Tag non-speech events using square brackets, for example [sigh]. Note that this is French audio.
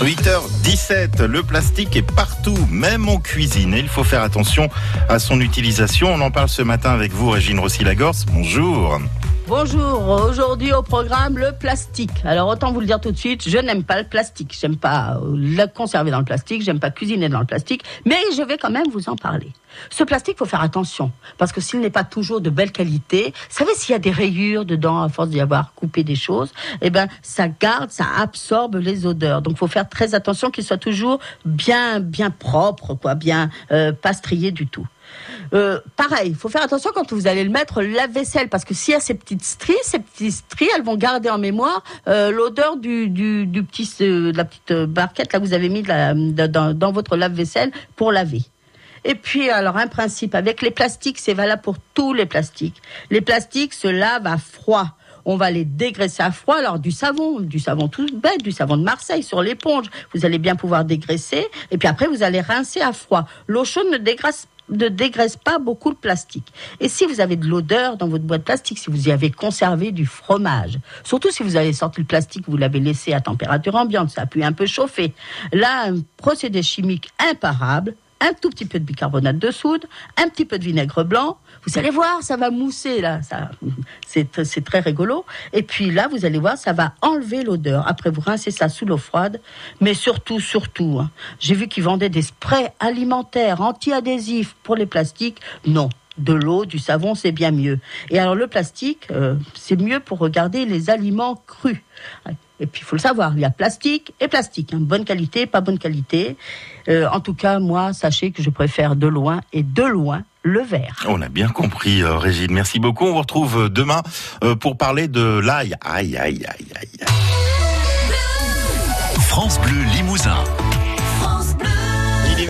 8h17, le plastique est partout, même en cuisine. Et il faut faire attention à son utilisation. On en parle ce matin avec vous, Régine Rossi-Lagorce. Bonjour. Bonjour, aujourd'hui au programme le plastique. Alors autant vous le dire tout de suite, je n'aime pas le plastique. J'aime pas euh, le conserver dans le plastique, j'aime pas cuisiner dans le plastique, mais je vais quand même vous en parler. Ce plastique, faut faire attention parce que s'il n'est pas toujours de belle qualité, vous savez s'il y a des rayures dedans à force d'y avoir coupé des choses, eh ben ça garde, ça absorbe les odeurs. Donc faut faire très attention qu'il soit toujours bien bien propre quoi, bien euh, pas strié du tout. Euh, pareil, il faut faire attention quand vous allez le mettre lave-vaisselle parce que s'il y a ces petites stries, ces petites stries, elles vont garder en mémoire euh, l'odeur du, petit euh, de la petite barquette là que vous avez mis dans, dans votre lave-vaisselle pour laver. Et puis, alors, un principe, avec les plastiques, c'est valable pour tous les plastiques. Les plastiques se lavent à froid. On va les dégraisser à froid. Alors, du savon, du savon tout bête, du savon de Marseille sur l'éponge. Vous allez bien pouvoir dégraisser. Et puis après, vous allez rincer à froid. L'eau chaude ne dégraisse ne dégraisse pas beaucoup le plastique. Et si vous avez de l'odeur dans votre boîte plastique, si vous y avez conservé du fromage, surtout si vous avez sorti le plastique, vous l'avez laissé à température ambiante, ça a pu un peu chauffer. Là, un procédé chimique imparable, un tout petit peu de bicarbonate de soude, un petit peu de vinaigre blanc. Vous allez voir, ça va mousser là, ça, [laughs] c'est, très rigolo. Et puis là, vous allez voir, ça va enlever l'odeur. Après, vous rincez ça sous l'eau froide, mais surtout, surtout, hein, j'ai vu qu'ils vendaient des sprays alimentaires anti-adhésifs pour les plastiques. Non, de l'eau, du savon, c'est bien mieux. Et alors le plastique, euh, c'est mieux pour regarder les aliments crus. Et puis il faut le savoir, il y a plastique et plastique, hein. bonne qualité, pas bonne qualité. Euh, en tout cas, moi, sachez que je préfère de loin et de loin le verre. On a bien compris, euh, Régine. Merci beaucoup. On vous retrouve demain pour parler de l'ail. Aïe, aïe, aïe, aïe.